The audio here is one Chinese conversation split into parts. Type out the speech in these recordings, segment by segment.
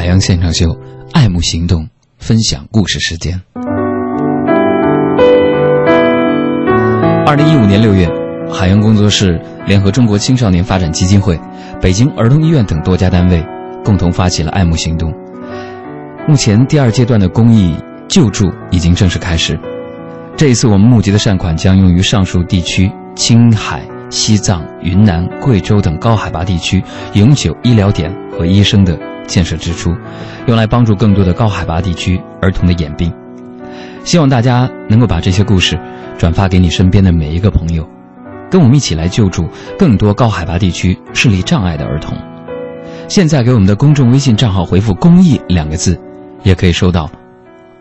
海洋现场秀，爱慕行动，分享故事时间。二零一五年六月，海洋工作室联合中国青少年发展基金会、北京儿童医院等多家单位，共同发起了爱慕行动。目前第二阶段的公益救助已经正式开始。这一次我们募集的善款将用于上述地区青海。西藏、云南、贵州等高海拔地区永久医疗点和医生的建设支出，用来帮助更多的高海拔地区儿童的眼病。希望大家能够把这些故事转发给你身边的每一个朋友，跟我们一起来救助更多高海拔地区视力障碍的儿童。现在给我们的公众微信账号回复“公益”两个字，也可以收到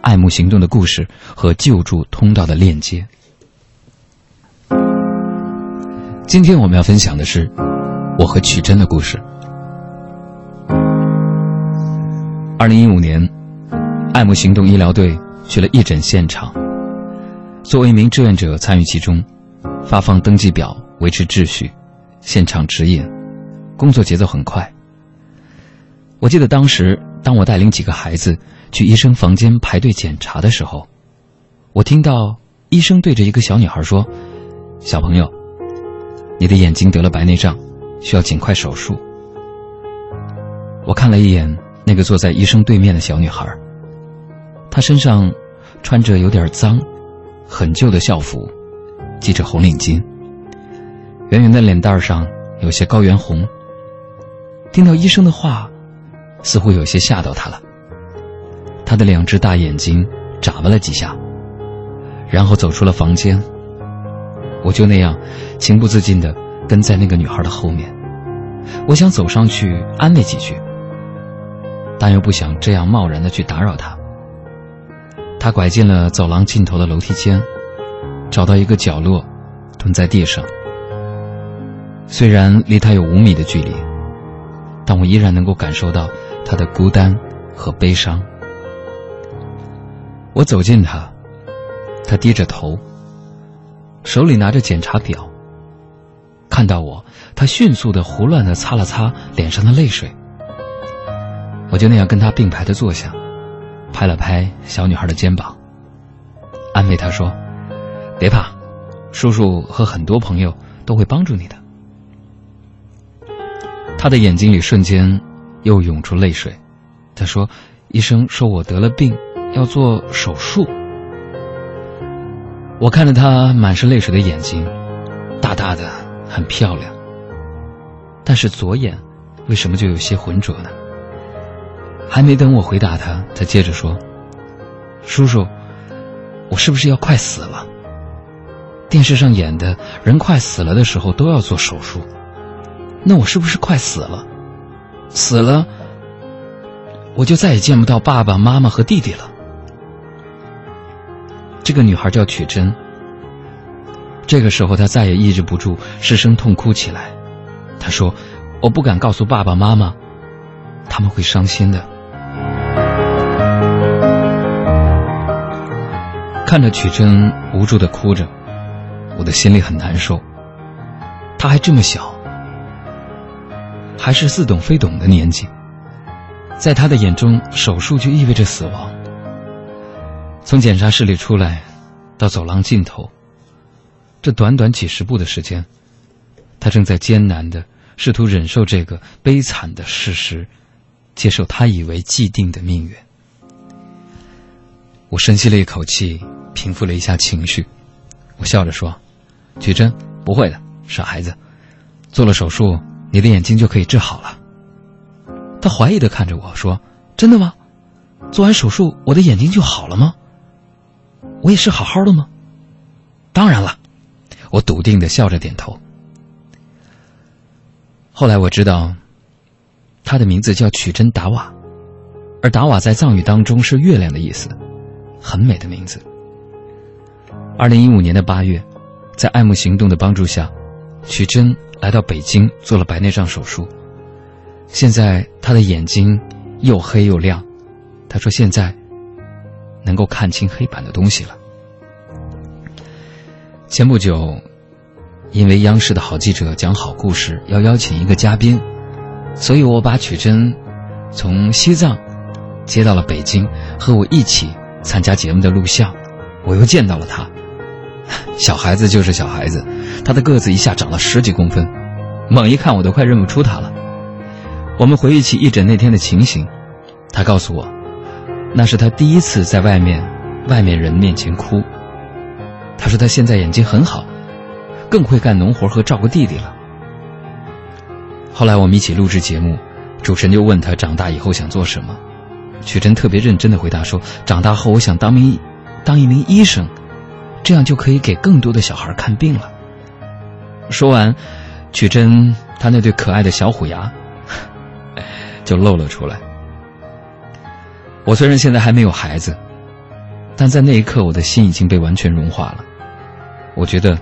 爱慕行动的故事和救助通道的链接。今天我们要分享的是我和曲珍的故事。二零一五年，爱慕行动医疗队去了义诊现场，作为一名志愿者参与其中，发放登记表、维持秩序、现场指引，工作节奏很快。我记得当时，当我带领几个孩子去医生房间排队检查的时候，我听到医生对着一个小女孩说：“小朋友。”你的眼睛得了白内障，需要尽快手术。我看了一眼那个坐在医生对面的小女孩，她身上穿着有点脏、很旧的校服，系着红领巾，圆圆的脸蛋上有些高原红。听到医生的话，似乎有些吓到她了。她的两只大眼睛眨巴了几下，然后走出了房间。我就那样情不自禁地跟在那个女孩的后面，我想走上去安慰几句，但又不想这样贸然地去打扰他，他拐进了走廊尽头的楼梯间，找到一个角落，蹲在地上。虽然离他有五米的距离，但我依然能够感受到他的孤单和悲伤。我走近他，他低着头。手里拿着检查表，看到我，他迅速的胡乱的擦了擦脸上的泪水。我就那样跟他并排的坐下，拍了拍小女孩的肩膀，安慰她说：“别怕，叔叔和很多朋友都会帮助你的。”他的眼睛里瞬间又涌出泪水，他说：“医生说我得了病，要做手术。”我看着她满是泪水的眼睛，大大的，很漂亮。但是左眼为什么就有些浑浊呢？还没等我回答她，她接着说：“叔叔，我是不是要快死了？电视上演的人快死了的时候都要做手术，那我是不是快死了？死了，我就再也见不到爸爸妈妈和弟弟了。”这个女孩叫曲珍。这个时候，她再也抑制不住，失声痛哭起来。她说：“我不敢告诉爸爸妈妈，他们会伤心的。”看着曲珍无助的哭着，我的心里很难受。她还这么小，还是似懂非懂的年纪，在她的眼中，手术就意味着死亡。从检查室里出来，到走廊尽头，这短短几十步的时间，他正在艰难的试图忍受这个悲惨的事实，接受他以为既定的命运。我深吸了一口气，平复了一下情绪，我笑着说：“曲珍，不会的，傻孩子，做了手术，你的眼睛就可以治好了。”他怀疑的看着我说：“真的吗？做完手术，我的眼睛就好了吗？”我也是好好的吗？当然了，我笃定的笑着点头。后来我知道，他的名字叫曲珍达瓦，而达瓦在藏语当中是月亮的意思，很美的名字。二零一五年的八月，在爱慕行动的帮助下，曲珍来到北京做了白内障手术。现在她的眼睛又黑又亮，她说现在。能够看清黑板的东西了。前不久，因为央视的好记者讲好故事要邀请一个嘉宾，所以我把曲珍从西藏接到了北京和我一起参加节目的录像，我又见到了他。小孩子就是小孩子，他的个子一下长了十几公分，猛一看我都快认不出他了。我们回忆起义诊那天的情形，他告诉我，那是他第一次在外面外面人面前哭。他说他现在眼睛很好，更会干农活和照顾弟弟了。后来我们一起录制节目，主持人就问他长大以后想做什么，曲珍特别认真的回答说：“长大后我想当名当一名医生。”这样就可以给更多的小孩看病了。说完，曲珍她那对可爱的小虎牙 就露了出来。我虽然现在还没有孩子，但在那一刻，我的心已经被完全融化了。我觉得，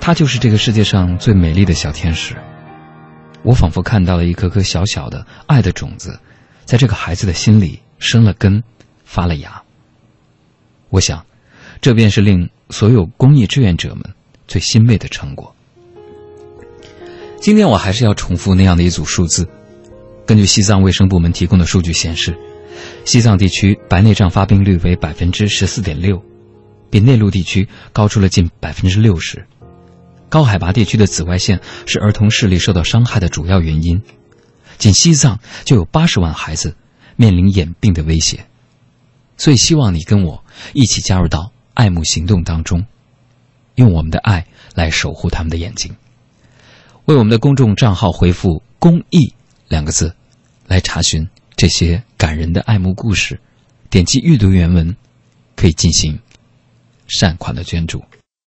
她就是这个世界上最美丽的小天使。我仿佛看到了一颗颗小小的爱的种子，在这个孩子的心里生了根，发了芽。我想，这便是令。所有公益志愿者们最欣慰的成果。今天我还是要重复那样的一组数字。根据西藏卫生部门提供的数据显示，西藏地区白内障发病率为百分之十四点六，比内陆地区高出了近百分之六十。高海拔地区的紫外线是儿童视力受到伤害的主要原因。仅西藏就有八十万孩子面临眼病的威胁。所以，希望你跟我一起加入到。爱慕行动当中，用我们的爱来守护他们的眼睛。为我们的公众账号回复“公益”两个字，来查询这些感人的爱慕故事。点击阅读原文，可以进行善款的捐助。